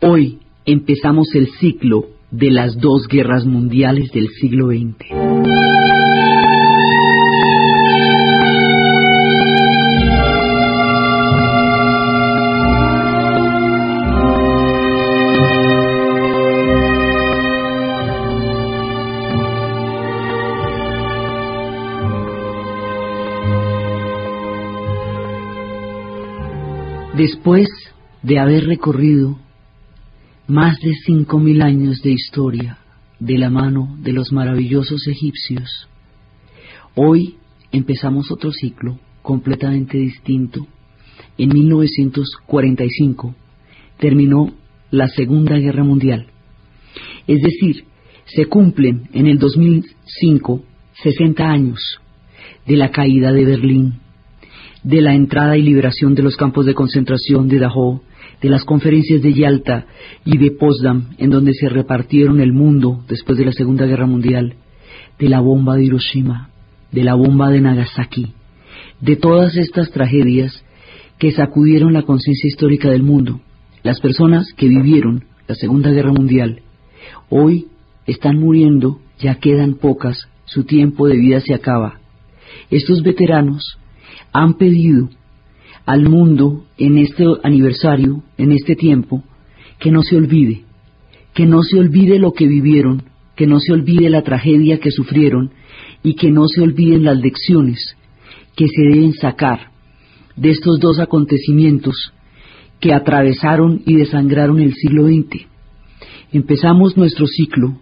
Hoy empezamos el ciclo de las dos guerras mundiales del siglo XX. Después de haber recorrido más de cinco mil años de historia de la mano de los maravillosos egipcios, hoy empezamos otro ciclo completamente distinto. En 1945 terminó la Segunda Guerra Mundial. Es decir, se cumplen en el 2005 60 años de la caída de Berlín, de la entrada y liberación de los campos de concentración de Dachau, de las conferencias de Yalta y de Potsdam, en donde se repartieron el mundo después de la Segunda Guerra Mundial, de la bomba de Hiroshima, de la bomba de Nagasaki, de todas estas tragedias que sacudieron la conciencia histórica del mundo. Las personas que vivieron la Segunda Guerra Mundial hoy están muriendo, ya quedan pocas, su tiempo de vida se acaba. Estos veteranos han pedido al mundo en este aniversario, en este tiempo, que no se olvide, que no se olvide lo que vivieron, que no se olvide la tragedia que sufrieron y que no se olviden las lecciones que se deben sacar de estos dos acontecimientos que atravesaron y desangraron el siglo XX. Empezamos nuestro ciclo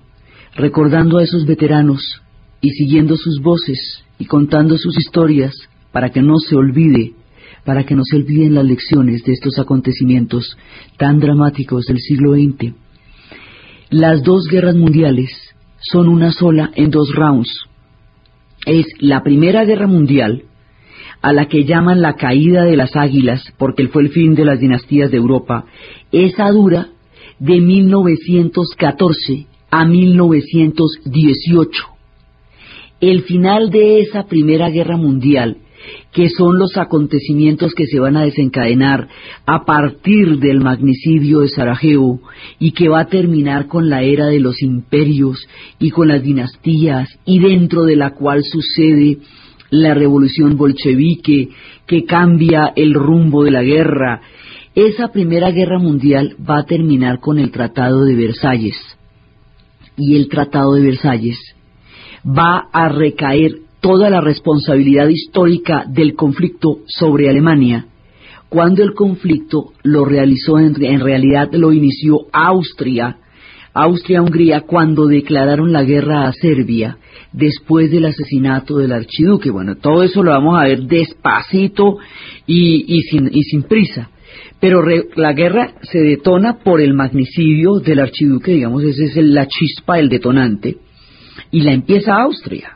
recordando a esos veteranos y siguiendo sus voces y contando sus historias para que no se olvide para que no se olviden las lecciones de estos acontecimientos tan dramáticos del siglo XX. Las dos guerras mundiales son una sola en dos rounds. Es la Primera Guerra Mundial, a la que llaman la caída de las águilas, porque fue el fin de las dinastías de Europa, esa dura de 1914 a 1918. El final de esa Primera Guerra Mundial que son los acontecimientos que se van a desencadenar a partir del magnicidio de Sarajevo y que va a terminar con la era de los imperios y con las dinastías y dentro de la cual sucede la revolución bolchevique que cambia el rumbo de la guerra. Esa primera guerra mundial va a terminar con el Tratado de Versalles y el Tratado de Versalles va a recaer toda la responsabilidad histórica del conflicto sobre Alemania, cuando el conflicto lo realizó, en, realidad lo inició Austria, Austria-Hungría, cuando declararon la guerra a Serbia después del asesinato del archiduque. Bueno, todo eso lo vamos a ver despacito y, sin, y sin, prisa. Pero la guerra se detona por el magnicidio del archiduque, digamos, esa es la chispa, el detonante, y la empieza Austria.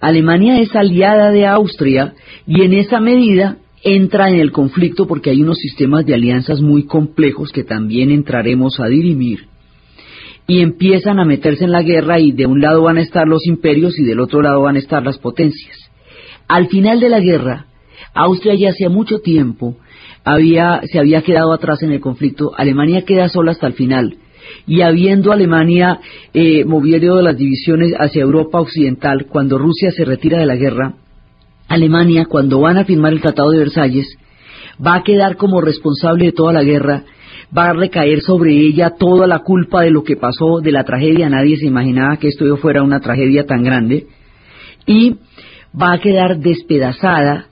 Alemania es aliada de Austria y en esa medida entra en el conflicto porque hay unos sistemas de alianzas muy complejos que también entraremos a dirimir. Y empiezan a meterse en la guerra y de un lado van a estar los imperios y del otro lado van a estar las potencias. Al final de la guerra, Austria ya hacía mucho tiempo había, se había quedado atrás en el conflicto, Alemania queda sola hasta el final y habiendo Alemania eh, movido las divisiones hacia Europa Occidental, cuando Rusia se retira de la guerra, Alemania, cuando van a firmar el Tratado de Versalles, va a quedar como responsable de toda la guerra, va a recaer sobre ella toda la culpa de lo que pasó, de la tragedia, nadie se imaginaba que esto fuera una tragedia tan grande, y va a quedar despedazada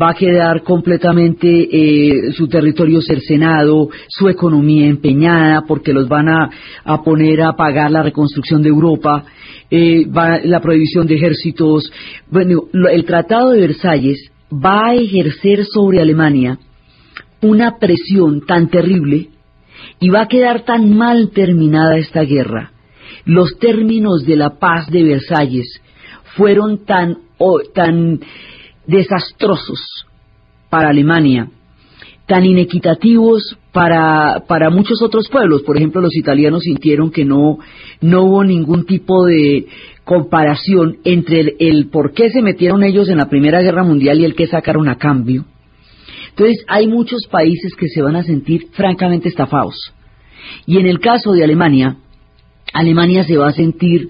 va a quedar completamente eh, su territorio cercenado, su economía empeñada, porque los van a, poner a pagar la reconstrucción de Europa, eh, la prohibición de ejércitos. Bueno, el Tratado de Versalles va a ejercer sobre Alemania una presión tan terrible y va a quedar tan mal terminada esta guerra. Los términos de la paz de Versalles fueron tan, tan desastrosos para Alemania, tan inequitativos para, para muchos otros pueblos. Por ejemplo, los italianos sintieron que no, no hubo ningún tipo de comparación entre el, el por qué se metieron ellos en la Primera Guerra Mundial y el que sacaron a cambio. Entonces, hay muchos países que se van a sentir francamente estafados. Y en el caso de Alemania, Alemania se va a sentir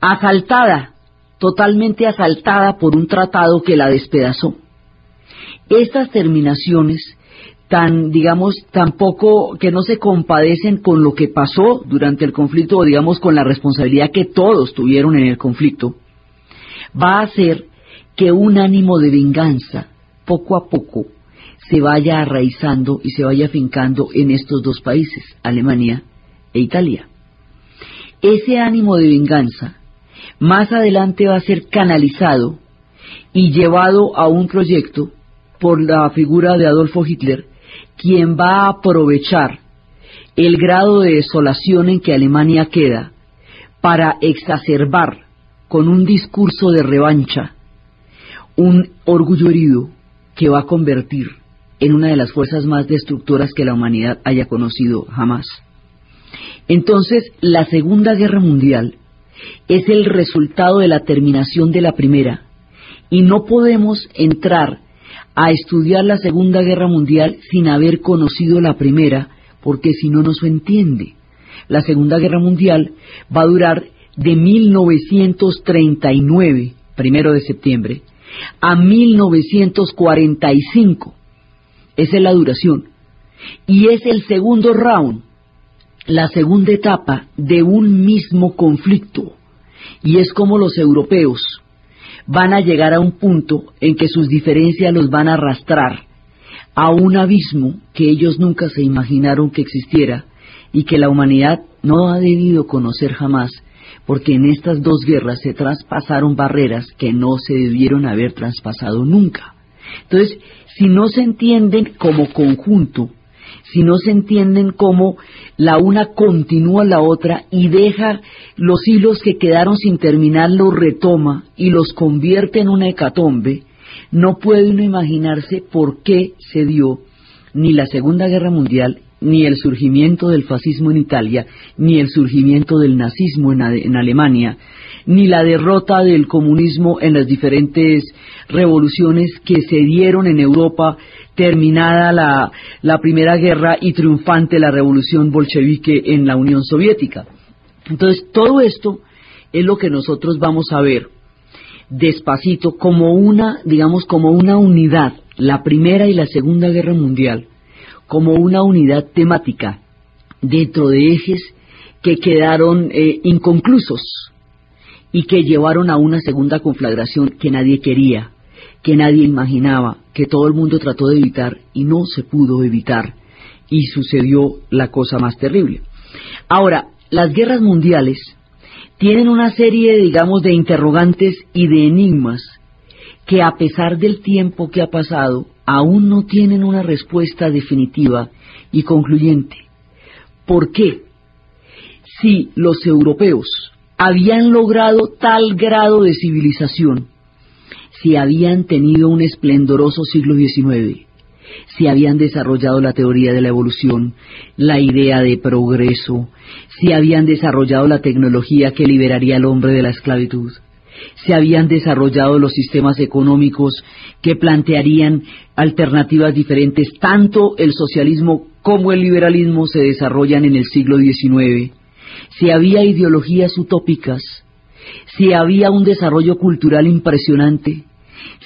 asaltada, totalmente asaltada por un tratado que la despedazó. Estas terminaciones tan, digamos, tampoco que no se compadecen con lo que pasó durante el conflicto o digamos con la responsabilidad que todos tuvieron en el conflicto, va a hacer que un ánimo de venganza poco a poco se vaya arraizando y se vaya fincando en estos dos países, Alemania e Italia. Ese ánimo de venganza más adelante va a ser canalizado y llevado a un proyecto por la figura de Adolfo Hitler, quien va a aprovechar el grado de desolación en que Alemania queda para exacerbar con un discurso de revancha un orgullo herido que va a convertir en una de las fuerzas más destructoras que la humanidad haya conocido jamás. Entonces, la Segunda Guerra Mundial es el resultado de la terminación de la Primera, y no podemos entrar a estudiar la Segunda Guerra Mundial sin haber conocido la Primera, porque si no, no se entiende. La Segunda Guerra Mundial va a durar de 1939, primero de septiembre, a 1945. Esa es la duración. Y es el segundo round, la segunda etapa de un mismo conflicto. Y es como los europeos van a llegar a un punto en que sus diferencias los van a arrastrar a un abismo que ellos nunca se imaginaron que existiera y que la humanidad no ha debido conocer jamás, porque en estas dos guerras se traspasaron barreras que no se debieron haber traspasado nunca. Entonces, si no se entienden como conjunto, si no se entienden como la una continúa la otra y deja los hilos que quedaron sin terminar, los retoma y los convierte en una hecatombe, no puede uno imaginarse por qué se dio ni la Segunda Guerra Mundial, ni el surgimiento del fascismo en Italia, ni el surgimiento del nazismo en, en Alemania, ni la derrota del comunismo en las diferentes revoluciones que se dieron en Europa terminada la, la Primera Guerra y triunfante la revolución bolchevique en la Unión Soviética. Entonces, todo esto es lo que nosotros vamos a ver despacito como una, digamos, como una unidad, la Primera y la Segunda Guerra Mundial, como una unidad temática dentro de ejes que quedaron eh, inconclusos y que llevaron a una segunda conflagración que nadie quería, que nadie imaginaba, que todo el mundo trató de evitar y no se pudo evitar y sucedió la cosa más terrible. Ahora, las guerras mundiales tienen una serie, digamos, de interrogantes y de enigmas que a pesar del tiempo que ha pasado, aún no tienen una respuesta definitiva y concluyente. ¿Por qué? Si los europeos habían logrado tal grado de civilización, si habían tenido un esplendoroso siglo XIX, si habían desarrollado la teoría de la evolución, la idea de progreso, si habían desarrollado la tecnología que liberaría al hombre de la esclavitud, si habían desarrollado los sistemas económicos que plantearían alternativas diferentes, tanto el socialismo como el liberalismo se desarrollan en el siglo XIX, si había ideologías utópicas, si había un desarrollo cultural impresionante,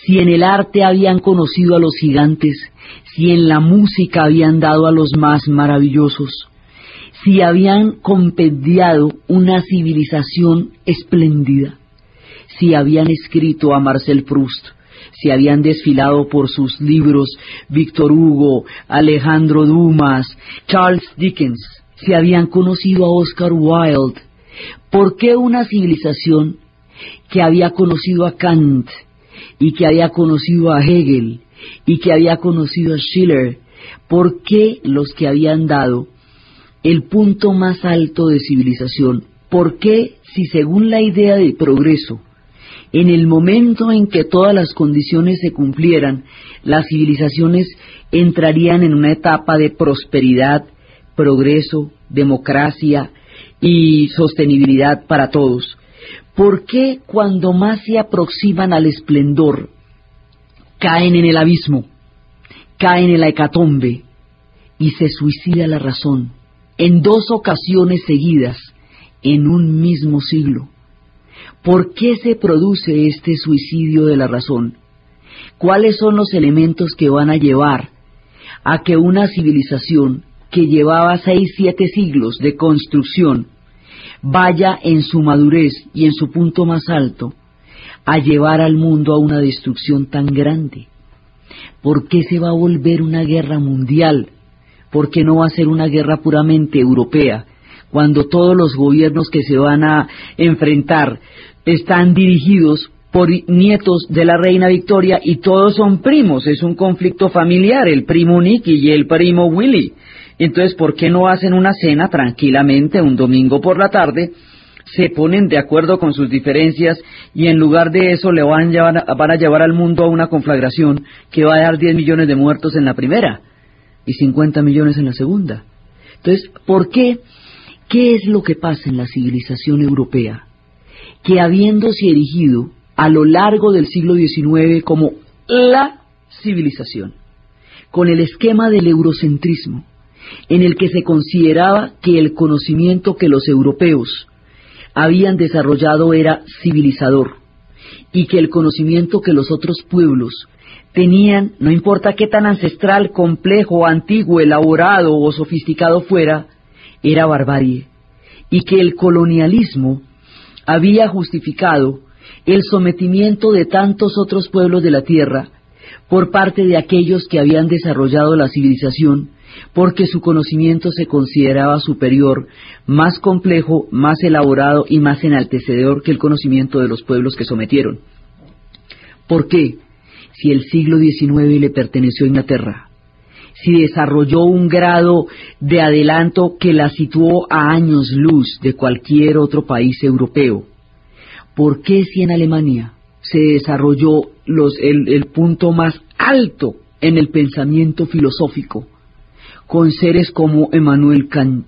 si en el arte habían conocido a los gigantes, si en la música habían dado a los más maravillosos, si habían compendiado una civilización espléndida, si habían escrito a Marcel Proust, si habían desfilado por sus libros Víctor Hugo, Alejandro Dumas, Charles Dickens, si habían conocido a Oscar Wilde, ¿por qué una civilización que había conocido a Kant, y que había conocido a Hegel y que había conocido a Schiller, ¿por qué los que habían dado el punto más alto de civilización? ¿Por qué si según la idea de progreso, en el momento en que todas las condiciones se cumplieran, las civilizaciones entrarían en una etapa de prosperidad, progreso, democracia y sostenibilidad para todos? ¿Por qué cuando más se aproximan al esplendor caen en el abismo, caen en la hecatombe y se suicida la razón en dos ocasiones seguidas en un mismo siglo. ¿Por qué se produce este suicidio de la razón? ¿Cuáles son los elementos que van a llevar a que una civilización que llevaba seis, siete siglos de construcción vaya en su madurez y en su punto más alto a llevar al mundo a una destrucción tan grande? ¿Por qué se va a volver una guerra mundial? ¿Por qué no va a ser una guerra puramente europea? Cuando todos los gobiernos que se van a enfrentar están dirigidos por nietos de la reina Victoria y todos son primos, es un conflicto familiar, el primo Nicky y el primo Willy. Entonces, ¿por qué no hacen una cena tranquilamente un domingo por la tarde? Se ponen de acuerdo con sus diferencias y en lugar de eso le van, a, llevar al mundo a una conflagración que va a dar 10 millones de muertos en la primera y 50 millones en la segunda. Entonces, ¿por qué? ¿Qué es lo que pasa en la civilización europea? Que habiéndose erigido a lo largo del siglo XIX como la civilización, con el esquema del eurocentrismo, en el que se consideraba que el conocimiento que los europeos habían desarrollado era civilizador y que el conocimiento que los otros pueblos tenían, no importa qué tan ancestral, complejo, antiguo, elaborado o sofisticado fuera, era barbarie, y que el colonialismo había justificado el sometimiento de tantos otros pueblos de la tierra por parte de aquellos que habían desarrollado la civilización, porque su conocimiento se consideraba superior, más complejo, más elaborado y más enaltecedor que el conocimiento de los pueblos que sometieron. ¿Por qué? Si el siglo XIX le perteneció a Inglaterra, si desarrolló un grado de adelanto que la situó a años luz de cualquier otro país europeo, ¿Por qué si en Alemania se desarrolló el, el punto más alto en el pensamiento filosófico, con seres como Emmanuel Kant,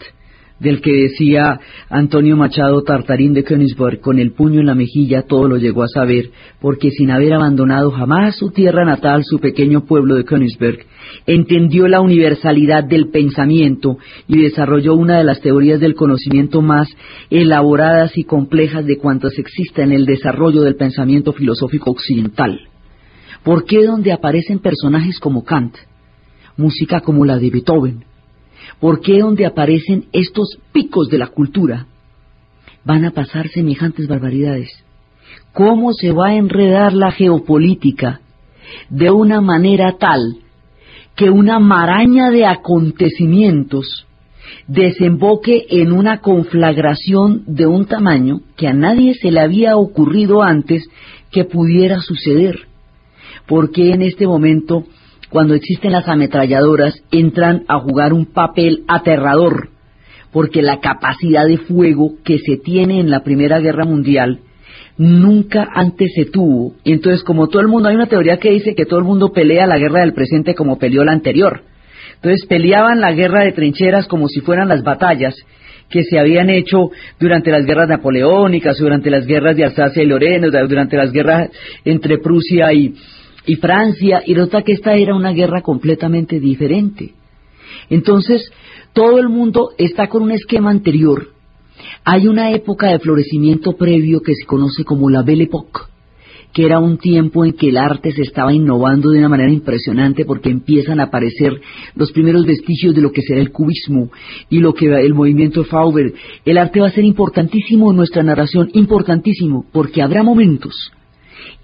del que decía Antonio Machado Tartarín de Königsberg, con el puño en la mejilla todo lo llegó a saber, porque sin haber abandonado jamás su tierra natal, su pequeño pueblo de Königsberg, entendió la universalidad del pensamiento y desarrolló una de las teorías del conocimiento más elaboradas y complejas de cuantas existen en el desarrollo del pensamiento filosófico occidental. ¿Por qué donde aparecen personajes como Kant, música como la de Beethoven, ¿Por qué donde aparecen estos picos de la cultura van a pasar semejantes barbaridades? ¿Cómo se va a enredar la geopolítica de una manera tal que una maraña de acontecimientos desemboque en una conflagración de un tamaño que a nadie se le había ocurrido antes que pudiera suceder? Porque en este momento cuando existen las ametralladoras, entran a jugar un papel aterrador, porque la capacidad de fuego que se tiene en la Primera Guerra Mundial nunca antes se tuvo. Entonces, como todo el mundo, hay una teoría que dice que todo el mundo pelea la guerra del presente como peleó la anterior. Entonces, peleaban la guerra de trincheras como si fueran las batallas que se habían hecho durante las guerras napoleónicas, durante las guerras de Alsacia y Lorena, durante las guerras entre Prusia y, y Francia, y nota que esta era una guerra completamente diferente. Entonces, todo el mundo está con un esquema anterior. Hay una época de florecimiento previo que se conoce como la Belle Époque, que era un tiempo en que el arte se estaba innovando de una manera impresionante porque empiezan a aparecer los primeros vestigios de lo que será el cubismo y lo que el movimiento Fauber. El arte va a ser importantísimo en nuestra narración, importantísimo, porque habrá momentos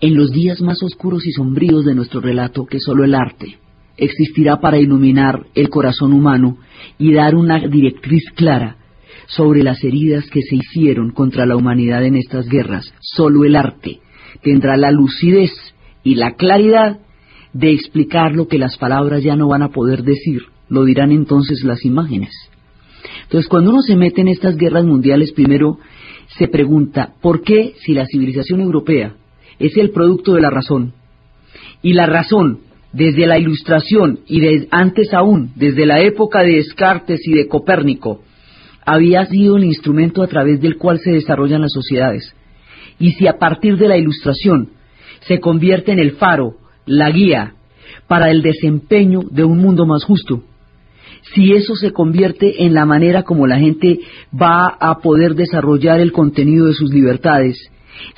en los días más oscuros y sombríos de nuestro relato que solo el arte existirá para iluminar el corazón humano y dar una directriz clara sobre las heridas que se hicieron contra la humanidad en estas guerras. Solo el arte tendrá la lucidez y la claridad de explicar lo que las palabras ya no van a poder decir, lo dirán entonces las imágenes. Entonces, cuando uno se mete en estas guerras mundiales, primero se pregunta, ¿por qué si la civilización europea es el producto de la razón. Y la razón, desde la ilustración y antes aún, desde la época de Descartes y de Copérnico, había sido el instrumento a través del cual se desarrollan las sociedades. Y si a partir de la ilustración se convierte en el faro, la guía, para el desempeño de un mundo más justo, si eso se convierte en la manera como la gente va a poder desarrollar el contenido de sus libertades,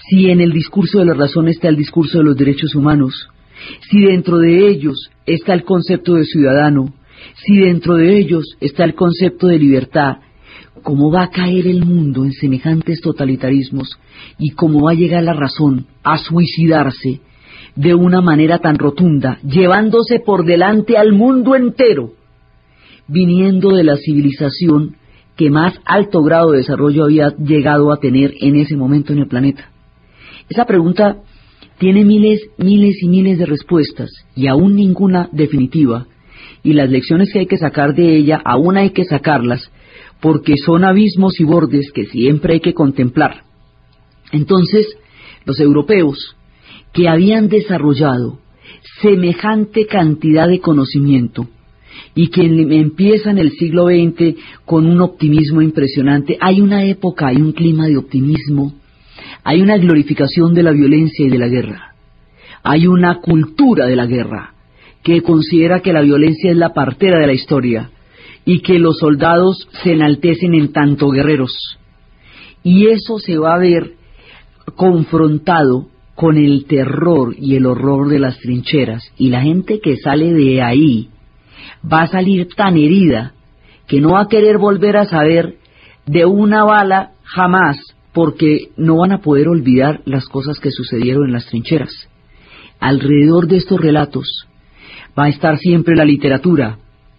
si en el discurso de la razón está el discurso de los derechos humanos, si dentro de ellos está el concepto de ciudadano, si dentro de ellos está el concepto de libertad, cómo va a caer el mundo en semejantes totalitarismos y cómo va a llegar la razón a suicidarse de una manera tan rotunda, llevándose por delante al mundo entero, viniendo de la civilización que más alto grado de desarrollo había llegado a tener en ese momento en el planeta. Esa pregunta tiene miles, miles y miles de respuestas y aún ninguna definitiva, y las lecciones que hay que sacar de ella aún hay que sacarlas, porque son abismos y bordes que siempre hay que contemplar. Entonces, los europeos, que habían desarrollado semejante cantidad de conocimiento, y que empiezan el siglo XX con un optimismo impresionante, hay una época, hay un clima de optimismo, hay una glorificación de la violencia y de la guerra, hay una cultura de la guerra que considera que la violencia es la partera de la historia, y que los soldados se enaltecen en tanto guerreros. Y eso se va a ver confrontado con el terror y el horror de las trincheras. Y la gente que sale de ahí va a salir tan herida que no va a querer volver a saber de una bala jamás porque no van a poder olvidar las cosas que sucedieron en las trincheras. Alrededor de estos relatos va a estar siempre la literatura,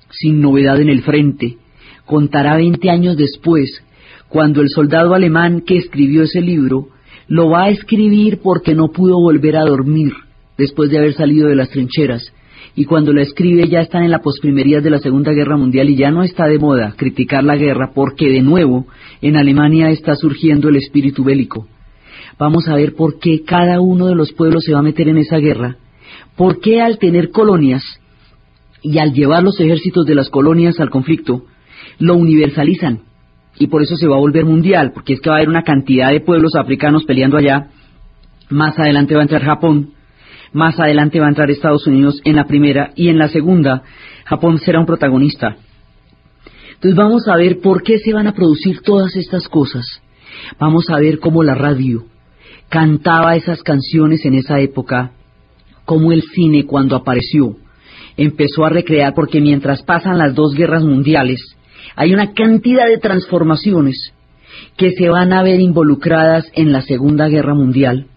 sin novedad en el frente, contará veinte años después, cuando el soldado alemán que escribió ese libro lo va a escribir porque no pudo volver a dormir después de haber salido de las trincheras, y cuando la escribe ya están en la posprimerías de la Segunda Guerra Mundial y ya no está de moda criticar la guerra porque de nuevo en Alemania está surgiendo el espíritu bélico. Vamos a ver por qué cada uno de los pueblos se va a meter en esa guerra, por qué al tener colonias y al llevar los ejércitos de las colonias al conflicto, lo universalizan y por eso se va a volver mundial, porque es que va a haber una cantidad de pueblos africanos peleando allá, más adelante va a entrar Japón, más adelante va a entrar Estados Unidos en la primera y en la segunda Japón será un protagonista. Entonces vamos a ver por qué se van a producir todas estas cosas. Vamos a ver cómo la radio cantaba esas canciones en esa época, cómo el cine cuando apareció empezó a recrear, porque mientras pasan las dos guerras mundiales, hay una cantidad de transformaciones que se van a ver involucradas en la Segunda Guerra Mundial.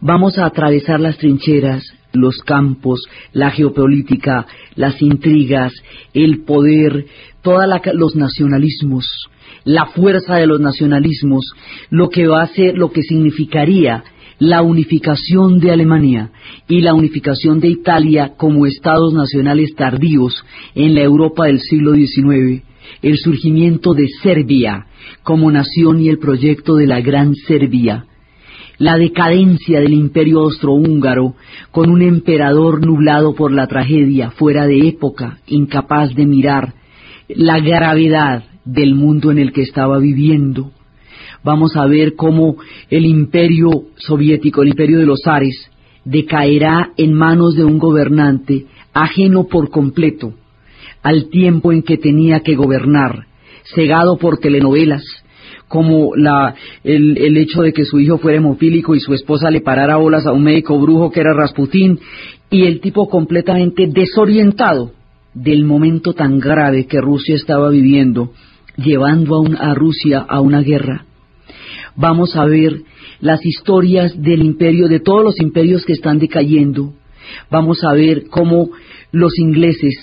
Vamos a atravesar las trincheras, los campos, la geopolítica, las intrigas, el poder, todos los nacionalismos, la fuerza de los nacionalismos, lo que va a ser, lo que significaría la unificación de Alemania y la unificación de Italia como estados nacionales tardíos en la Europa del siglo XIX, el surgimiento de Serbia como nación y el proyecto de la Gran Serbia, la decadencia del imperio austrohúngaro con un emperador nublado por la tragedia, fuera de época, incapaz de mirar la gravedad del mundo en el que estaba viviendo, vamos a ver cómo el imperio soviético, el imperio de los Ares, decaerá en manos de un gobernante ajeno por completo al tiempo en que tenía que gobernar, cegado por telenovelas, como la, el, el, hecho de que su hijo fuera hemofílico y su esposa le parara bolas a un médico brujo que era Rasputín, y el tipo completamente desorientado del momento tan grave que Rusia estaba viviendo, llevando a, a Rusia a una guerra vamos a ver las historias del imperio, de todos los imperios que están decayendo. Vamos a ver cómo los ingleses,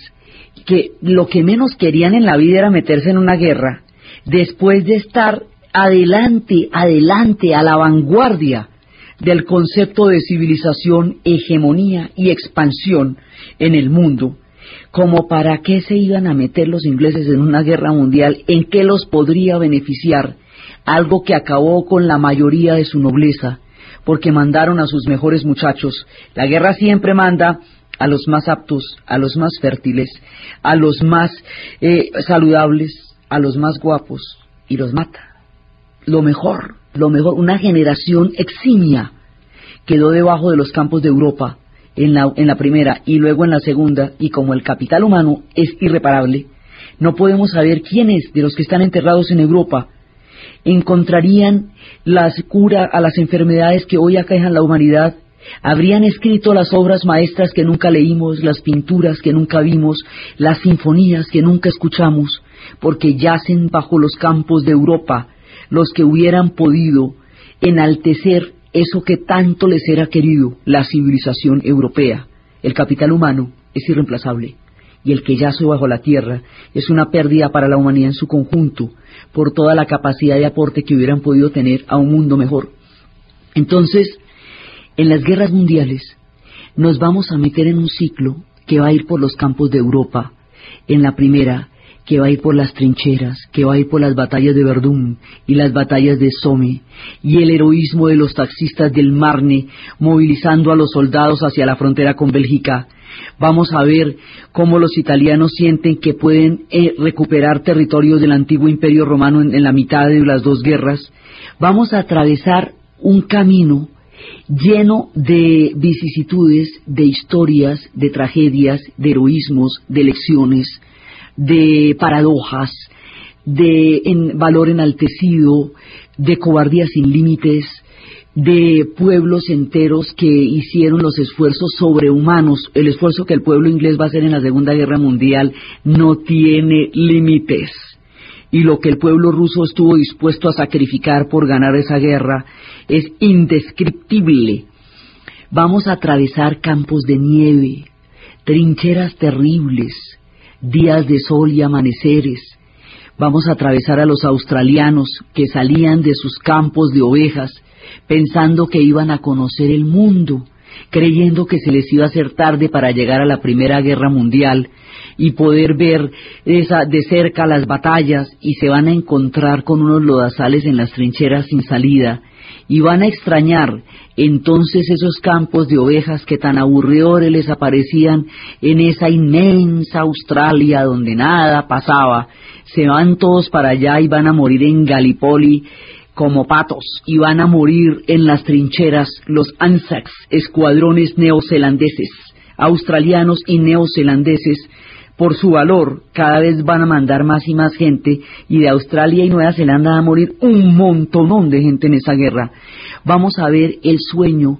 que lo que menos querían en la vida era meterse en una guerra, después de estar adelante, adelante, a la vanguardia del concepto de civilización, hegemonía y expansión en el mundo, como para qué se iban a meter los ingleses en una guerra mundial, en qué los podría beneficiar algo que acabó con la mayoría de su nobleza, porque mandaron a sus mejores muchachos. La guerra siempre manda a los más aptos, a los más fértiles, a los más eh, saludables, a los más guapos, y los mata. Lo mejor, lo mejor, una generación eximia quedó debajo de los campos de Europa en la, en la primera y luego en la segunda, y como el capital humano es irreparable, no podemos saber quiénes de los que están enterrados en Europa encontrarían la cura a las enfermedades que hoy aquejan la humanidad. Habrían escrito las obras maestras que nunca leímos, las pinturas que nunca vimos, las sinfonías que nunca escuchamos, porque yacen bajo los campos de Europa los que hubieran podido enaltecer eso que tanto les era querido, la civilización europea. El capital humano es irreemplazable y el que yace bajo la tierra es una pérdida para la humanidad en su conjunto por toda la capacidad de aporte que hubieran podido tener a un mundo mejor. Entonces, en las guerras mundiales nos vamos a meter en un ciclo que va a ir por los campos de Europa. En la primera, que va a ir por las trincheras, que va a ir por las batallas de Verdún y las batallas de Somme, y el heroísmo de los taxistas del Marne movilizando a los soldados hacia la frontera con Bélgica. Vamos a ver cómo los italianos sienten que pueden eh, recuperar territorios del antiguo imperio romano en la mitad de las dos guerras. Vamos a atravesar un camino lleno de vicisitudes, de historias, de tragedias, de heroísmos, de lecciones, de paradojas, de valor enaltecido, de cobardía sin límites, de pueblos enteros que hicieron los esfuerzos sobrehumanos. El esfuerzo que el pueblo inglés va a hacer en la Segunda Guerra Mundial no tiene límites y lo que el pueblo ruso estuvo dispuesto a sacrificar por ganar esa guerra es indescriptible. Vamos a atravesar campos de nieve, trincheras terribles, días de sol y amaneceres. Vamos a atravesar a los australianos que salían de sus campos de ovejas pensando que iban a conocer el mundo, creyendo que se les iba a hacer tarde para llegar a la Primera Guerra Mundial y poder ver esa, de cerca las batallas y se van a encontrar con unos lodazales en las trincheras sin salida y van a extrañar entonces esos campos de ovejas que tan aburridores les aparecían en esa inmensa Australia donde nada pasaba, se van todos para allá y van a morir en Gallipoli como patos y van a morir en las trincheras los Anzacs, escuadrones neozelandeses, australianos y neozelandeses por su valor, cada vez van a mandar más y más gente, y de Australia y Nueva Zelanda va a morir un montonón de gente en esa guerra. Vamos a ver el sueño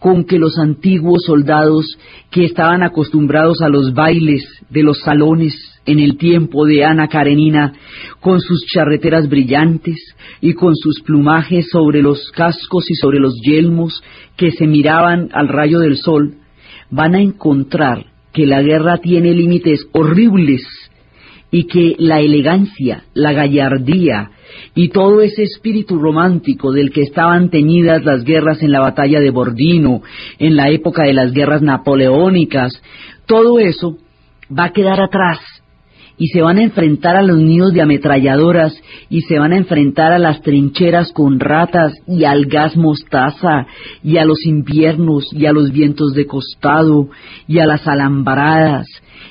con que los antiguos soldados que estaban acostumbrados a los bailes de los salones en el tiempo de Ana Karenina, con sus charreteras brillantes y con sus plumajes sobre los cascos y sobre los yelmos que se miraban al rayo del sol, van a encontrar que la guerra tiene límites horribles y que la elegancia, la gallardía y todo ese espíritu romántico del que estaban teñidas las guerras en la batalla de Bordino, en la época de las guerras napoleónicas, todo eso va a quedar atrás y se van a enfrentar a los nidos de ametralladoras y se van a enfrentar a las trincheras con ratas y al gas mostaza y a los inviernos y a los vientos de costado y a las alambaradas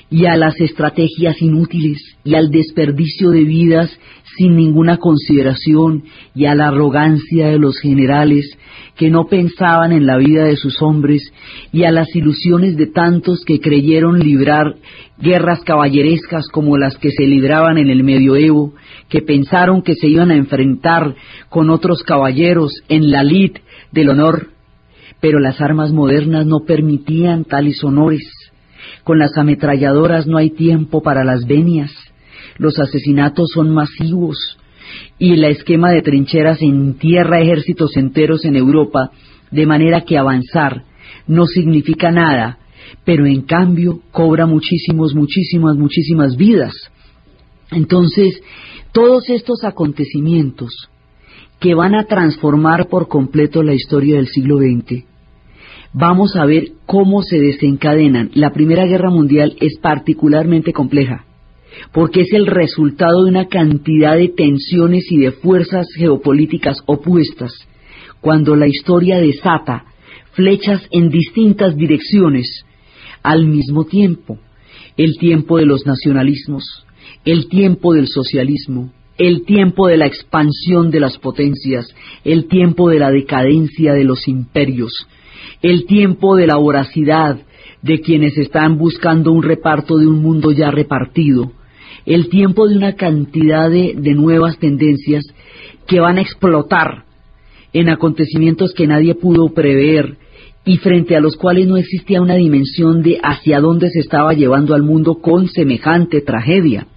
y a las estrategias inútiles y al desperdicio de vidas sin ninguna consideración y a la arrogancia de los generales que no pensaban en la vida de sus hombres y a las ilusiones de tantos que creyeron librar guerras caballerescas como las que se libraban en el medioevo, que pensaron que se iban a enfrentar con otros caballeros en la lid del honor, pero las armas modernas no permitían tales honores. Con las ametralladoras no hay tiempo para las venias, los asesinatos son masivos y el esquema de trincheras entierra ejércitos enteros en Europa, de manera que avanzar no significa nada pero en cambio cobra muchísimos, muchísimas, muchísimas vidas. Entonces, todos estos acontecimientos que van a transformar por completo la historia del siglo XX, vamos a ver cómo se desencadenan. La Primera Guerra Mundial es particularmente compleja, porque es el resultado de una cantidad de tensiones y de fuerzas geopolíticas opuestas, cuando la historia desata flechas en distintas direcciones al mismo tiempo, el tiempo de los nacionalismos, el tiempo del socialismo, el tiempo de la expansión de las potencias, el tiempo de la decadencia de los imperios, el tiempo de la voracidad de quienes están buscando un reparto de un mundo ya repartido, el tiempo de una cantidad de, nuevas tendencias que van a explotar en acontecimientos que nadie pudo prever y frente a los cuales no existía una dimensión de hacia dónde se estaba llevando al mundo con semejante tragedia.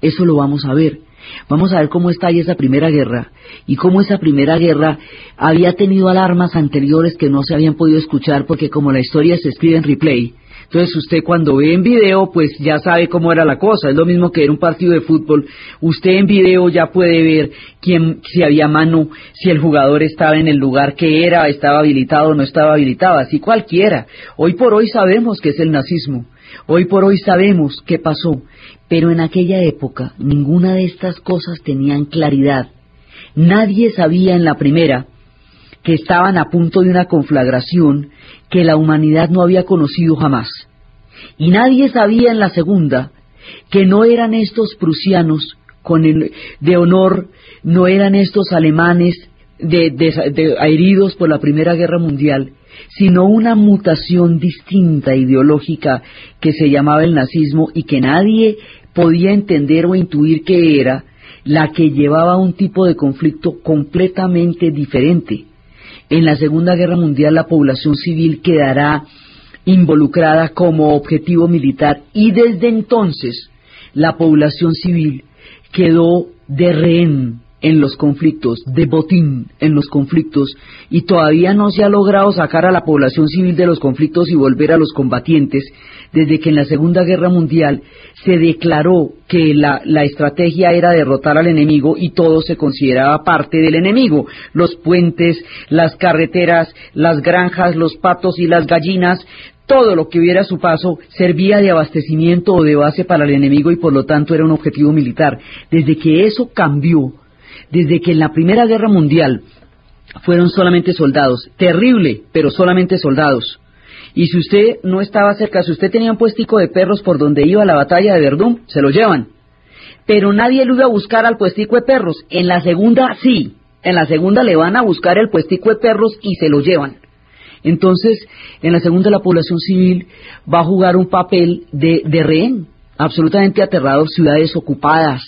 Eso lo vamos a ver. Vamos a ver cómo está ahí esa primera guerra y cómo esa primera guerra había tenido alarmas anteriores que no se habían podido escuchar porque como la historia se escribe en replay, entonces usted cuando ve en video, pues ya sabe cómo era la cosa. Es lo mismo que ver un partido de fútbol. Usted en video ya puede ver quién, si había mano, si el jugador estaba en el lugar que era, estaba habilitado o no estaba habilitado, así cualquiera. Hoy por hoy sabemos que es el nazismo. Hoy por hoy sabemos qué pasó. Pero en aquella época ninguna de estas cosas tenían claridad. Nadie sabía en la primera que estaban a punto de una conflagración que la humanidad no había conocido jamás. Y nadie sabía en la segunda que no eran estos prusianos con el, de honor, no eran estos alemanes de, de, heridos por la Primera Guerra Mundial, sino una mutación distinta ideológica que se llamaba el nazismo y que nadie podía entender o intuir que era la que llevaba a un tipo de conflicto completamente diferente. En la Segunda Guerra Mundial la población civil quedará involucrada como objetivo militar y desde entonces la población civil quedó de rehén en los conflictos, de botín en los conflictos, y todavía no se ha logrado sacar a la población civil de los conflictos y volver a los combatientes, desde que en la Segunda Guerra Mundial se declaró que la, la, estrategia era derrotar al enemigo y todo se consideraba parte del enemigo. Los puentes, las carreteras, las granjas, los patos y las gallinas, todo lo que hubiera su paso servía de abastecimiento o de base para el enemigo y por lo tanto era un objetivo militar. Desde que eso cambió, desde que en la Primera Guerra Mundial fueron solamente soldados, terrible, pero solamente soldados. Y si usted no estaba cerca, si usted tenía un puestico de perros por donde iba la batalla de Verdún, se lo llevan. Pero nadie lo iba a buscar al puestico de perros. En la segunda, sí. En la segunda le van a buscar el puestico de perros y se lo llevan. Entonces, en la segunda la población civil va a jugar un papel de, de rehén, absolutamente aterrador, ciudades ocupadas,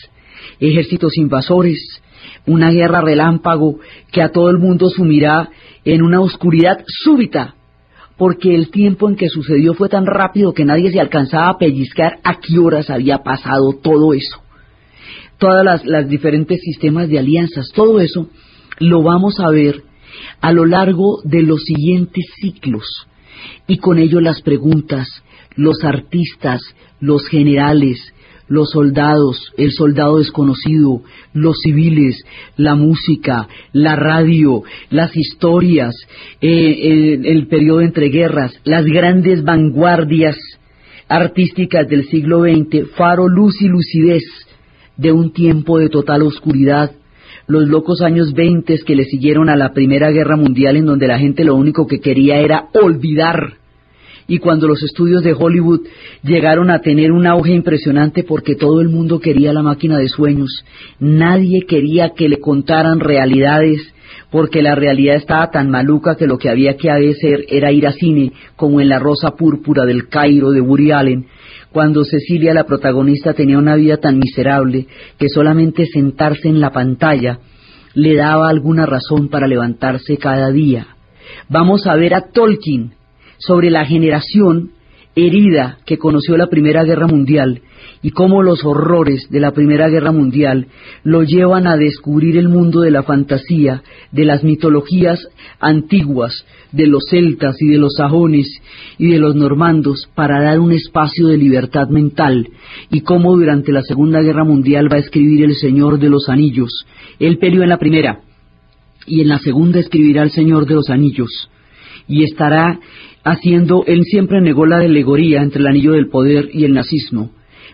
ejércitos invasores, una guerra relámpago que a todo el mundo sumirá en una oscuridad súbita, porque el tiempo en que sucedió fue tan rápido que nadie se alcanzaba a pellizcar a qué horas había pasado todo eso. Todas las, diferentes sistemas de alianzas, todo eso lo vamos a ver a lo largo de los siguientes ciclos y con ello las preguntas, los artistas, los generales, los soldados, el soldado desconocido, los civiles, la música, la radio, las historias, eh, el, periodo entre guerras, las grandes vanguardias artísticas del siglo XX, faro, luz y lucidez de un tiempo de total oscuridad, los locos años 20 que le siguieron a la Primera Guerra Mundial en donde la gente lo único que quería era olvidar y cuando los estudios de Hollywood llegaron a tener un auge impresionante porque todo el mundo quería la máquina de sueños, nadie quería que le contaran realidades porque la realidad estaba tan maluca que lo que había que hacer era ir a cine, como en La Rosa Púrpura del Cairo de Woody Allen, cuando Cecilia, la protagonista, tenía una vida tan miserable que solamente sentarse en la pantalla le daba alguna razón para levantarse cada día. Vamos a ver a Tolkien, sobre la generación herida que conoció la Primera Guerra Mundial y cómo los horrores de la Primera Guerra Mundial lo llevan a descubrir el mundo de la fantasía, de las mitologías antiguas, de los celtas y de los sajones y de los normandos para dar un espacio de libertad mental y cómo durante la Segunda Guerra Mundial va a escribir El Señor de los Anillos. Él peleó en la primera y en la segunda escribirá El Señor de los Anillos y estará haciendo, él siempre negó la alegoría entre el anillo del poder y el nazismo,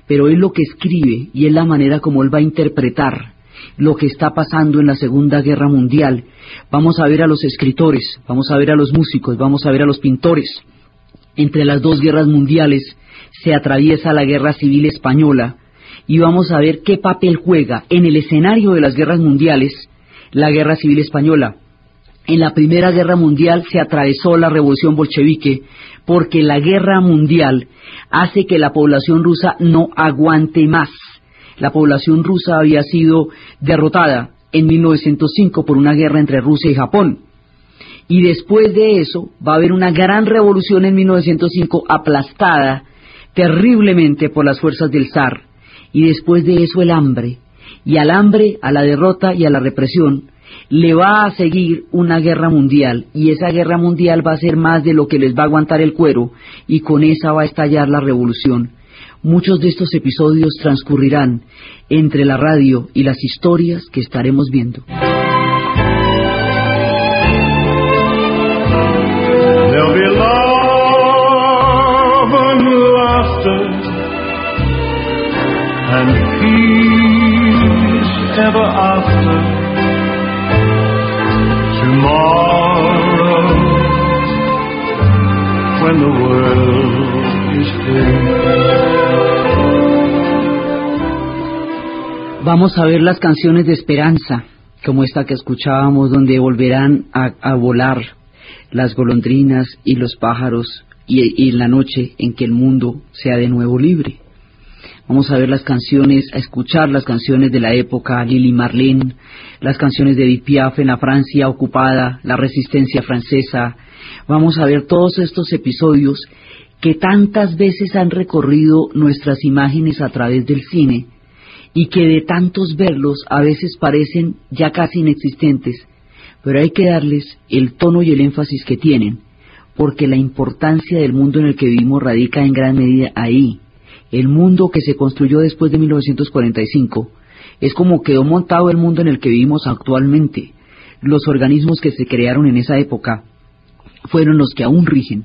pero él lo que escribe y es la manera como él va a interpretar lo que está pasando en la Segunda Guerra Mundial. Vamos a ver a los escritores, vamos a ver a los músicos, vamos a ver a los pintores. Entre las dos guerras mundiales se atraviesa la Guerra Civil Española y vamos a ver qué papel juega en el escenario de las guerras mundiales la Guerra Civil Española. En la Primera Guerra Mundial se atravesó la revolución bolchevique porque la guerra mundial hace que la población rusa no aguante más la población rusa había sido derrotada en 1905 por una guerra entre Rusia y Japón. Y después de eso va a haber una gran revolución en 1905 aplastada terriblemente por las fuerzas del zar. Y después de eso el hambre. Y al hambre, a la derrota y a la represión, le va a seguir una guerra mundial. Y esa guerra mundial va a ser más de lo que les va a aguantar el cuero. Y con esa va a estallar la revolución. Muchos de estos episodios transcurrirán entre la radio y las historias que estaremos viendo. Vamos a ver las canciones de esperanza, como esta que escuchábamos, donde volverán a, volar las golondrinas y los pájaros y, en la noche en que el mundo sea de nuevo libre. Vamos a ver las canciones, a escuchar las canciones de la época, Lili Marlene, las canciones de Edith en la Francia ocupada, la resistencia francesa. Vamos a ver todos estos episodios que tantas veces han recorrido nuestras imágenes a través del cine y que de tantos verlos a veces parecen ya casi inexistentes, pero hay que darles el tono y el énfasis que tienen, porque la importancia del mundo en el que vivimos radica en gran medida ahí. El mundo que se construyó después de 1945 es como quedó montado el mundo en el que vivimos actualmente. Los organismos que se crearon en esa época fueron los que aún rigen.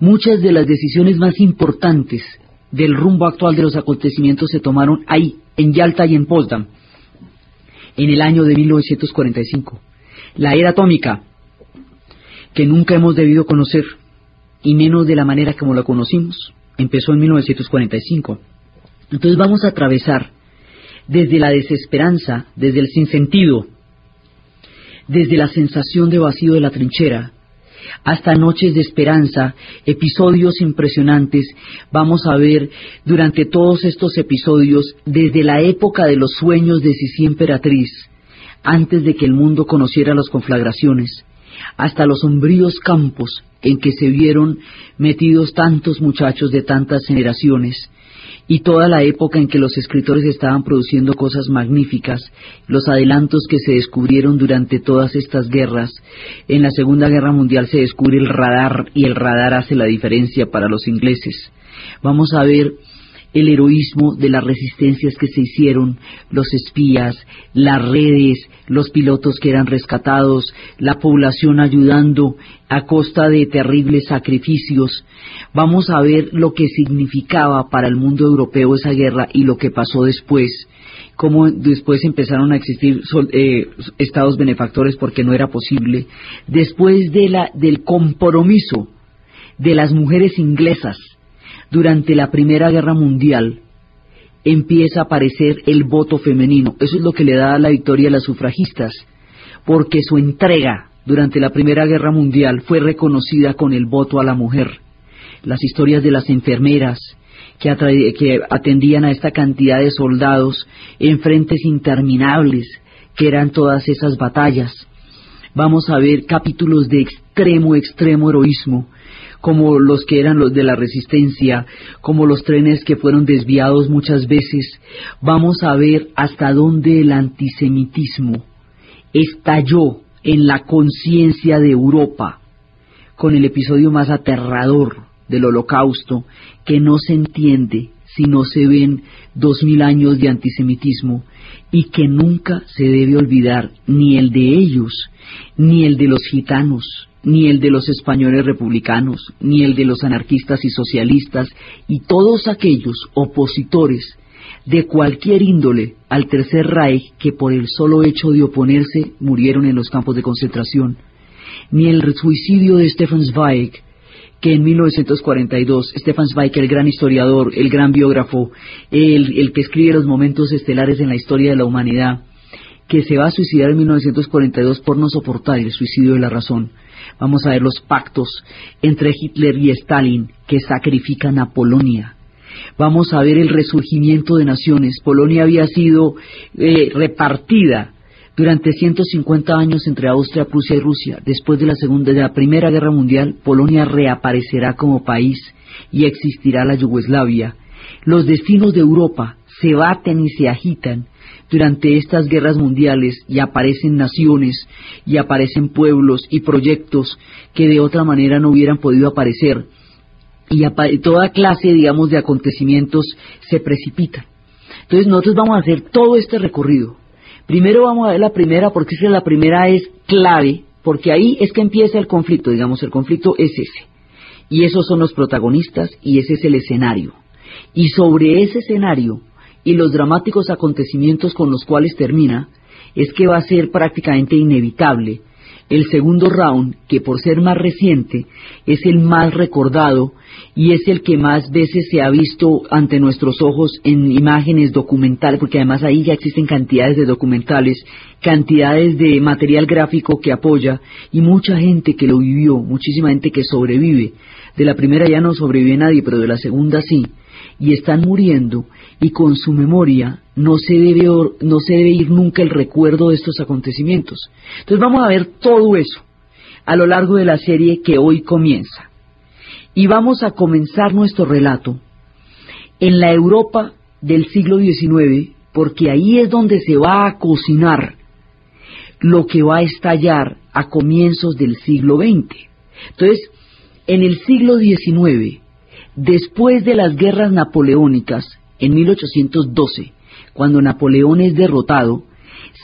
Muchas de las decisiones más importantes del rumbo actual de los acontecimientos se tomaron ahí, en Yalta y en Potsdam, en el año de 1945. La era atómica, que nunca hemos debido conocer, y menos de la manera como la conocimos, empezó en 1945. Entonces vamos a atravesar desde la desesperanza, desde el sinsentido, desde la sensación de vacío de la trinchera, hasta noches de esperanza, episodios impresionantes. Vamos a ver durante todos estos episodios, desde la época de los sueños de Sisi Emperatriz, antes de que el mundo conociera las conflagraciones, hasta los sombríos campos en que se vieron metidos tantos muchachos de tantas generaciones, y toda la época en que los escritores estaban produciendo cosas magníficas, los adelantos que se descubrieron durante todas estas guerras. En la Segunda Guerra Mundial se descubre el radar y el radar hace la diferencia para los ingleses. Vamos a ver el heroísmo de las resistencias que se hicieron, los espías, las redes, los pilotos que eran rescatados, la población ayudando a costa de terribles sacrificios. Vamos a ver lo que significaba para el mundo europeo esa guerra y lo que pasó después cómo después empezaron a existir eh, estados benefactores porque no era posible, después de la, del compromiso de las mujeres inglesas durante la Primera Guerra Mundial empieza a aparecer el voto femenino. Eso es lo que le da la victoria a las sufragistas, porque su entrega durante la Primera Guerra Mundial fue reconocida con el voto a la mujer. Las historias de las enfermeras que, atendían a esta cantidad de soldados en frentes interminables, que eran todas esas batallas. Vamos a ver capítulos de extremo, extremo heroísmo como los que eran los de la resistencia, como los trenes que fueron desviados muchas veces, vamos a ver hasta dónde el antisemitismo estalló en la conciencia de Europa con el episodio más aterrador del holocausto que no se entiende si no se ven dos mil años de antisemitismo y que nunca se debe olvidar ni el de ellos, ni el de los gitanos, ni el de los españoles republicanos, ni el de los anarquistas y socialistas, y todos aquellos opositores de cualquier índole al Tercer Reich que por el solo hecho de oponerse murieron en los campos de concentración, ni el suicidio de Stefan Zweig, que en 1942, Stefan Zweig, el gran historiador, el gran biógrafo, el, el que escribe los momentos estelares en la historia de la humanidad, que se va a suicidar en 1942 por no soportar el suicidio de la razón. Vamos a ver los pactos entre Hitler y Stalin que sacrifican a Polonia. vamos a ver el resurgimiento de naciones. Polonia había sido eh, repartida durante 150 años entre Austria, Prusia y Rusia. Después de la segunda, de la Primera Guerra Mundial, Polonia reaparecerá como país y existirá la Yugoslavia. Los destinos de Europa se baten y se agitan durante estas guerras mundiales y aparecen naciones y aparecen pueblos y proyectos que de otra manera no hubieran podido aparecer y toda clase, digamos, de acontecimientos se precipitan. Entonces nosotros vamos a hacer todo este recorrido. Primero vamos a ver la primera porque es la primera es clave, porque ahí es que empieza el conflicto, digamos, el conflicto es ese. Y esos son los protagonistas y ese es el escenario. Y sobre ese escenario y los dramáticos acontecimientos con los cuales termina, es que va a ser prácticamente inevitable el segundo round, que por ser más reciente es el más recordado y es el que más veces se ha visto ante nuestros ojos en imágenes documentales, porque además ahí ya existen cantidades de documentales, cantidades de material gráfico que apoya y mucha gente que lo vivió, muchísima gente que sobrevive. De la primera ya no sobrevive nadie, pero de la segunda sí y están muriendo y con su memoria no se debe, no se debe ir nunca el recuerdo de estos acontecimientos. Entonces vamos a ver todo eso a lo largo de la serie que hoy comienza. Y vamos a comenzar nuestro relato en la Europa del siglo XIX, porque ahí es donde se va a cocinar lo que va a estallar a comienzos del siglo XX. Entonces, en el siglo XIX, Después de las guerras napoleónicas, en 1812, cuando Napoleón es derrotado,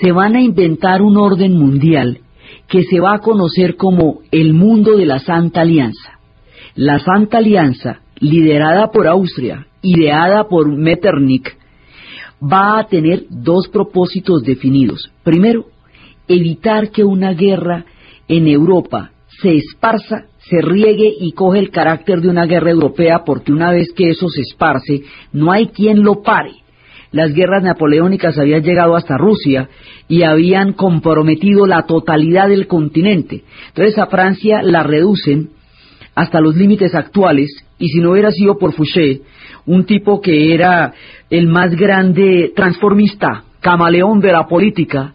se van a inventar un orden mundial que se va a conocer como el mundo de la Santa Alianza. La Santa Alianza, liderada por Austria, ideada por Metternich, va a tener dos propósitos definidos. Primero, evitar que una guerra en Europa se esparza se riegue y coge el carácter de una guerra europea porque una vez que eso se esparce, no hay quien lo pare. Las guerras napoleónicas habían llegado hasta Rusia y habían comprometido la totalidad del continente. Entonces a Francia la reducen hasta los límites actuales y si no hubiera sido por Fouché, un tipo que era el más grande transformista, camaleón de la política,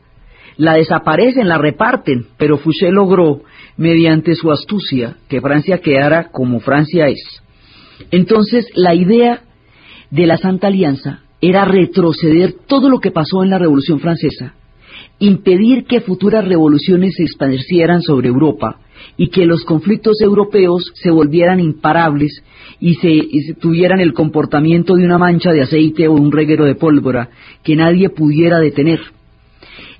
la desaparecen, la reparten, pero Fouché logró mediante su astucia que Francia quedara como Francia es. Entonces, la idea de la Santa Alianza era retroceder todo lo que pasó en la Revolución Francesa, impedir que futuras revoluciones se expandieran sobre Europa y que los conflictos europeos se volvieran imparables y y se, tuvieran el comportamiento de una mancha de aceite o un reguero de pólvora que nadie pudiera detener.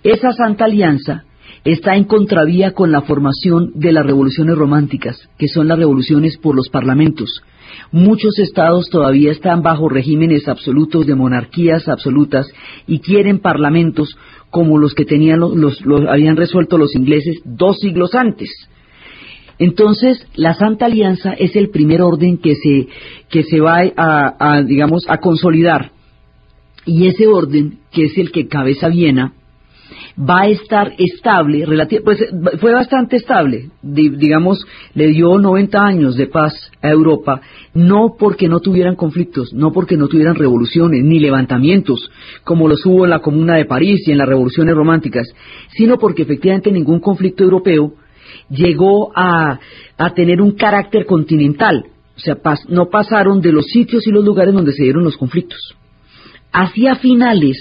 Esa Santa Alianza está en contravía con la formación de las revoluciones románticas, que son las revoluciones por los parlamentos. Muchos estados todavía están bajo regímenes absolutos de monarquías absolutas y quieren parlamentos como los que tenían los, habían resuelto los ingleses dos siglos antes. Entonces, la Santa Alianza es el primer orden que se, que se va a, a, digamos, a consolidar. Y ese orden, que es el que cabeza Viena, va a estar estable, pues fue bastante estable, digamos, le dio 90 años de paz a Europa, no porque no tuvieran conflictos, no porque no tuvieran revoluciones ni levantamientos, como los hubo en la Comuna de París y en las revoluciones románticas, sino porque efectivamente ningún conflicto europeo llegó a, a tener un carácter continental, o sea, no pasaron de los sitios y los lugares donde se dieron los conflictos. Hacia finales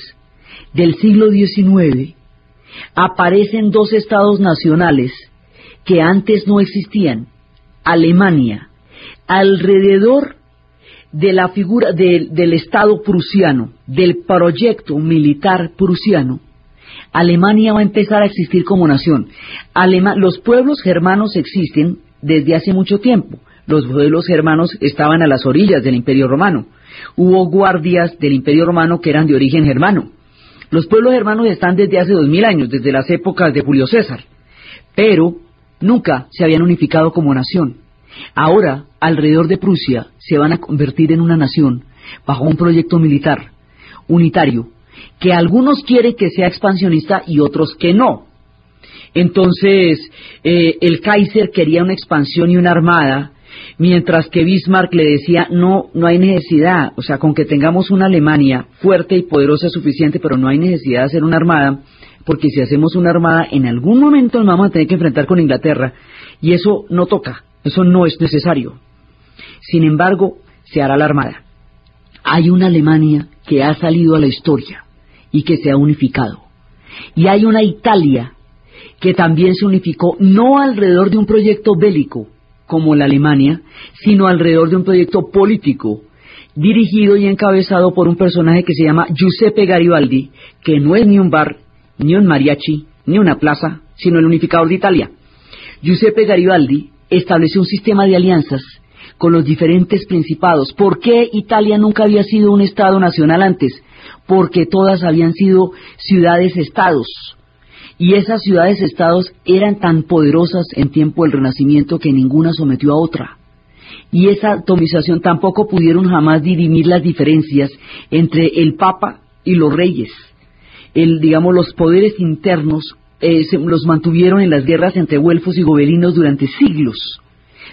del siglo XIX, aparecen dos estados nacionales que antes no existían, Alemania, alrededor de la figura del Estado prusiano, del proyecto militar prusiano, Alemania va a empezar a existir como nación. los pueblos germanos existen desde hace mucho tiempo. Los pueblos germanos estaban a las orillas del Imperio Romano. Hubo guardias del Imperio Romano que eran de origen germano. Los pueblos hermanos están desde hace dos mil años, desde las épocas de Julio César, pero nunca se habían unificado como nación. Ahora, alrededor de Prusia, se van a convertir en una nación bajo un proyecto militar unitario, que algunos quieren que sea expansionista y otros que no. Entonces, eh, el Kaiser quería una expansión y una armada Mientras que Bismarck le decía, no, no hay necesidad, o sea, con que tengamos una Alemania fuerte y poderosa suficiente, pero no hay necesidad de hacer una armada, porque si hacemos una armada, en algún momento nos vamos a tener que enfrentar con Inglaterra, y eso no toca, eso no es necesario. Sin embargo, se hará la armada. Hay una Alemania que ha salido a la historia y que se ha unificado. Y hay una Italia que también se unificó no alrededor de un proyecto bélico como la Alemania, sino alrededor de un proyecto político dirigido y encabezado por un personaje que se llama Giuseppe Garibaldi, que no es ni un bar, ni un mariachi, ni una plaza, sino el unificador de Italia. Giuseppe Garibaldi estableció un sistema de alianzas con los diferentes principados. ¿Por qué Italia nunca había sido un Estado nacional antes? Porque todas habían sido ciudades-estados. Y esas ciudades-estados eran tan poderosas en tiempo del Renacimiento que ninguna sometió a otra. Y esa atomización tampoco pudieron jamás dirimir las diferencias entre el Papa y los reyes. El, digamos, los poderes internos eh, los mantuvieron en las guerras entre güelfos y gobelinos durante siglos.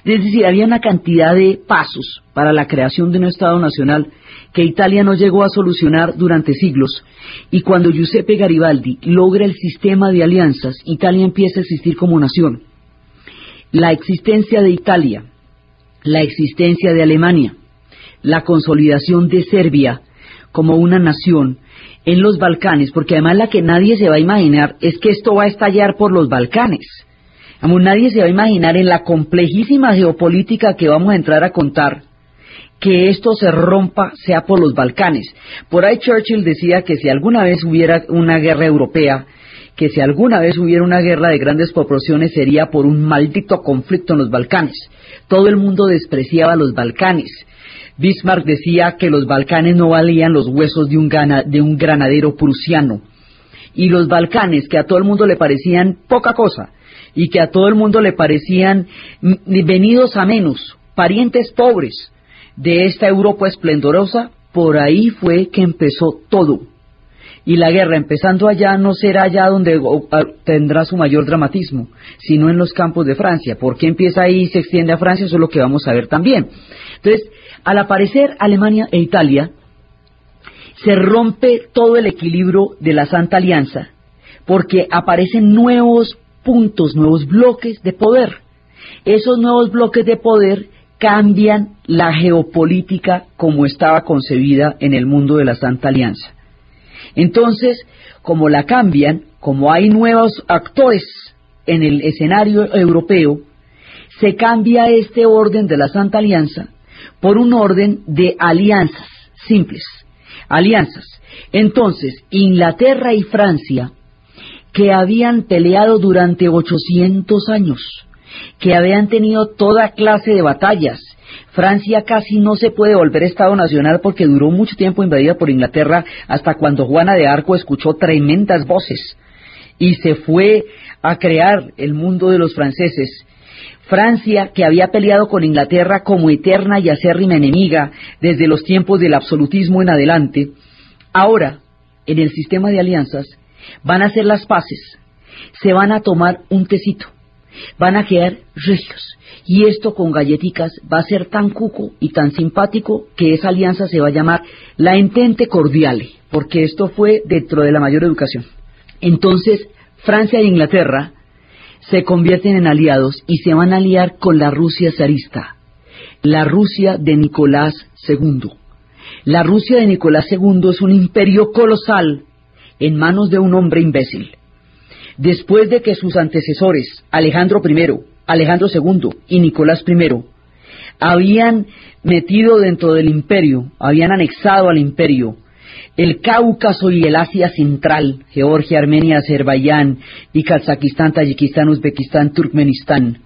Es decir, había una cantidad de pasos para la creación de un Estado nacional que Italia no llegó a solucionar durante siglos. Y cuando Giuseppe Garibaldi logra el sistema de alianzas, Italia empieza a existir como nación. La existencia de Italia, la existencia de Alemania, la consolidación de Serbia como una nación, en los Balcanes, porque además la que nadie se va a imaginar es que esto va a estallar por los Balcanes. Aún nadie se va a imaginar en la complejísima geopolítica que vamos a entrar a contar que esto se rompa sea por los Balcanes. Por ahí Churchill decía que si alguna vez hubiera una guerra europea, que si alguna vez hubiera una guerra de grandes proporciones sería por un maldito conflicto en los Balcanes. Todo el mundo despreciaba los Balcanes. Bismarck decía que los Balcanes no valían los huesos de un, de un granadero prusiano. Y los Balcanes, que a todo el mundo le parecían poca cosa, y que a todo el mundo le parecían venidos a menos, parientes pobres de esta Europa esplendorosa, por ahí fue que empezó todo. Y la guerra empezando allá no será allá donde tendrá su mayor dramatismo, sino en los campos de Francia. ¿Por qué empieza ahí y se extiende a Francia? Eso es lo que vamos a ver también. Entonces, al aparecer Alemania e Italia, se rompe todo el equilibrio de la Santa Alianza, porque aparecen nuevos puntos, nuevos bloques de poder. Esos nuevos bloques de poder cambian la geopolítica como estaba concebida en el mundo de la Santa Alianza. Entonces, como la cambian, como hay nuevos actores en el escenario europeo, se cambia este orden de la Santa Alianza por un orden de alianzas simples. Alianzas. Entonces, Inglaterra y Francia, que habían peleado durante 800 años, que habían tenido toda clase de batallas, Francia casi no se puede volver Estado Nacional porque duró mucho tiempo invadida por Inglaterra hasta cuando Juana de Arco escuchó tremendas voces y se fue a crear el mundo de los franceses. Francia, que había peleado con Inglaterra como eterna y acérrima enemiga desde los tiempos del absolutismo en adelante, ahora, en el sistema de alianzas, van a hacer las paces, se van a tomar un tecito, van a quedar regios, y esto con galleticas va a ser tan cuco y tan simpático que esa alianza se va a llamar la Entente Cordiale, porque esto fue dentro de la mayor educación. Entonces, Francia e Inglaterra se convierten en aliados y se van a aliar con la Rusia zarista, la Rusia de Nicolás II. La Rusia de Nicolás II es un imperio colosal en manos de un hombre imbécil. Después de que sus antecesores, Alejandro I, Alejandro II y Nicolás I, habían metido dentro del imperio, habían anexado al imperio el Cáucaso y el Asia Central, Georgia, Armenia, Azerbaiyán y Kazajistán, Tayikistán, Uzbekistán, Turkmenistán,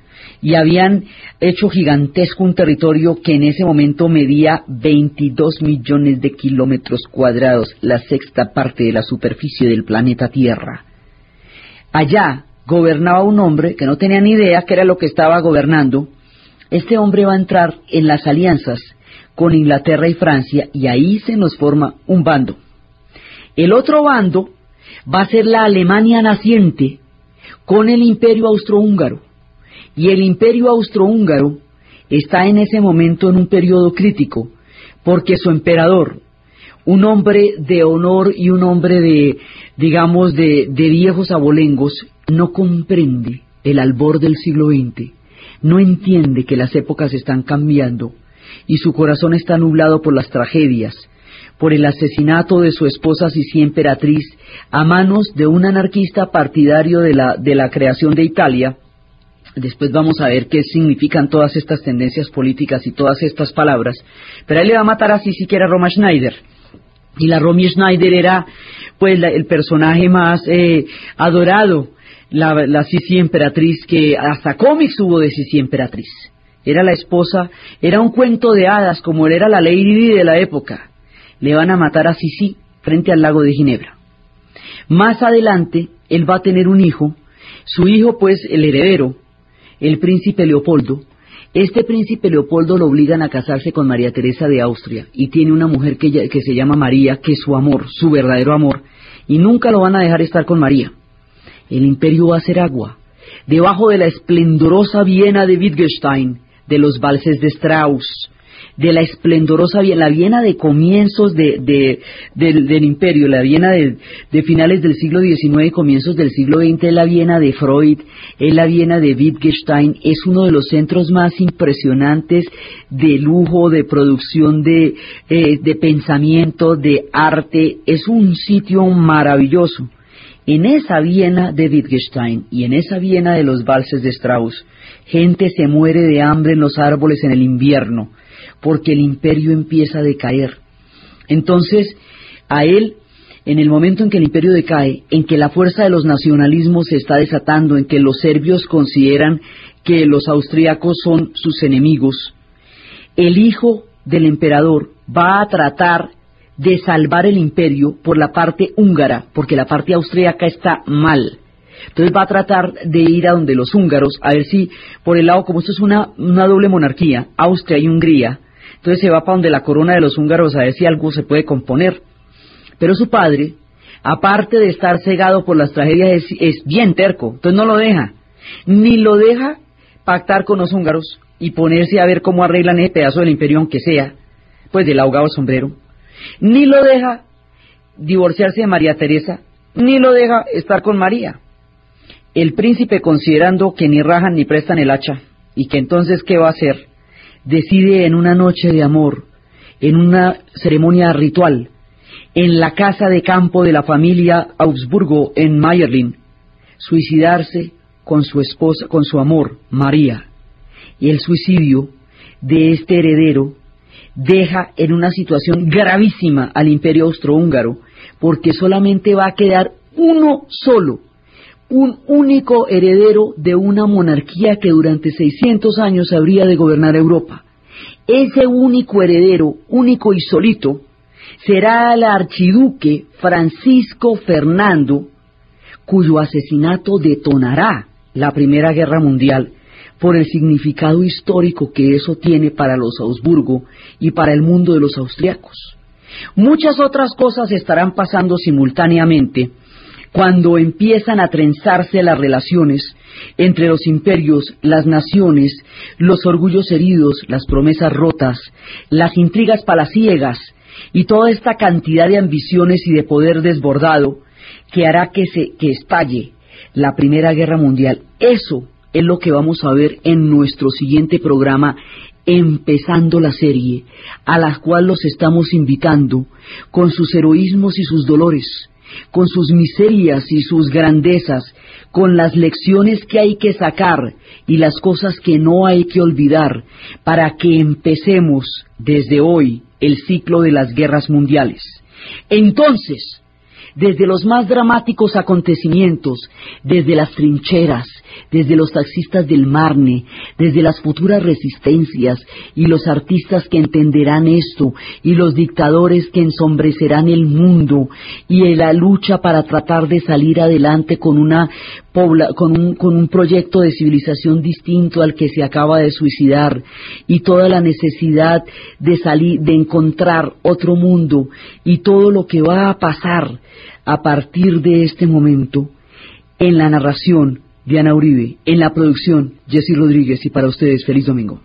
y habían hecho gigantesco un territorio que en ese momento medía 22 millones de kilómetros cuadrados, la sexta parte de la superficie del planeta Tierra. Allá gobernaba un hombre que no tenía ni idea qué era lo que estaba gobernando. Este hombre va a entrar en las alianzas con Inglaterra y Francia y ahí se nos forma un bando. El otro bando va a ser la Alemania naciente con el imperio austrohúngaro. Y el imperio austrohúngaro está en ese momento en un periodo crítico, porque su emperador, un hombre de honor y un hombre de, digamos, de, de viejos abolengos, no comprende el albor del siglo XX, no entiende que las épocas están cambiando y su corazón está nublado por las tragedias, por el asesinato de su esposa Sisi emperatriz a manos de un anarquista partidario de la, de la creación de Italia. Después vamos a ver qué significan todas estas tendencias políticas y todas estas palabras. Pero él le va a matar a Sisi, que era Roma Schneider. Y la Romy Schneider era pues el personaje más eh, adorado, la, la Sisi emperatriz, que hasta cómics hubo de Sisi emperatriz. Era la esposa, era un cuento de hadas como era la Lady de la época le van a matar a Sisi frente al lago de Ginebra. Más adelante, él va a tener un hijo, su hijo pues el heredero, el príncipe Leopoldo. Este príncipe Leopoldo lo obligan a casarse con María Teresa de Austria y tiene una mujer que, que se llama María, que es su amor, su verdadero amor, y nunca lo van a dejar estar con María. El imperio va a ser agua. Debajo de la esplendorosa Viena de Wittgenstein, de los valses de Strauss, de la esplendorosa Viena, la Viena de comienzos de, del, imperio, la Viena de, finales del siglo XIX y comienzos del siglo XX, la Viena de Freud, es la Viena de Wittgenstein, es uno de los centros más impresionantes de lujo, de producción de, eh, de pensamiento, de arte, es un sitio maravilloso. En esa Viena de Wittgenstein y en esa Viena de los valses de Strauss, gente se muere de hambre en los árboles en el invierno, porque el imperio empieza a decaer. Entonces, a él, en el momento en que el imperio decae, en que la fuerza de los nacionalismos se está desatando, en que los serbios consideran que los austríacos son sus enemigos, el hijo del emperador va a tratar de salvar el imperio por la parte húngara, porque la parte austríaca está mal. Entonces va a tratar de ir a donde los húngaros, a ver si por el lado, como esto es una, una doble monarquía, Austria y Hungría, entonces se va para donde la corona de los húngaros a ver si algo se puede componer. Pero su padre, aparte de estar cegado por las tragedias, es, bien terco, entonces no lo deja. Ni lo deja pactar con los húngaros y ponerse a ver cómo arreglan ese pedazo del imperio, aunque sea, pues del ahogado sombrero. Ni lo deja divorciarse de María Teresa, ni lo deja estar con María. El príncipe, considerando que ni rajan ni prestan el hacha, y que entonces, ¿qué va a hacer? Decide en una noche de amor, en una ceremonia ritual, en la casa de campo de la familia Augsburgo en Mayerlin, suicidarse con su esposa, con su amor, María. Y el suicidio de este heredero deja en una situación gravísima al imperio austrohúngaro, porque solamente va a quedar uno solo un único heredero de una monarquía que durante 600 años habría de gobernar Europa. Ese único heredero, único y solito, será el archiduque Francisco Fernando, cuyo asesinato detonará la Primera Guerra Mundial por el significado histórico que eso tiene para los Augsburgo y para el mundo de los austriacos. Muchas otras cosas estarán pasando simultáneamente cuando empiezan a trenzarse las relaciones entre los imperios, las naciones, los orgullos heridos, las promesas rotas, las intrigas palaciegas y toda esta cantidad de ambiciones y de poder desbordado que hará que se que estalle la Primera Guerra Mundial. Eso es lo que vamos a ver en nuestro siguiente programa empezando la serie, a la cual los estamos invitando con sus heroísmos y sus dolores, con sus miserias y sus grandezas, con las lecciones que hay que sacar y las cosas que no hay que olvidar, para que empecemos desde hoy el ciclo de las guerras mundiales. Entonces, desde los más dramáticos acontecimientos, desde las trincheras, desde los taxistas del Marne, desde las futuras resistencias y los artistas que entenderán esto y los dictadores que ensombrecerán el mundo y la lucha para tratar de salir adelante con una con un, con un proyecto de civilización distinto al que se acaba de suicidar y toda la necesidad de salir, de encontrar otro mundo y todo lo que va a pasar a partir de este momento en la narración Diana Uribe, en la producción Jesse Rodríguez y para ustedes feliz domingo.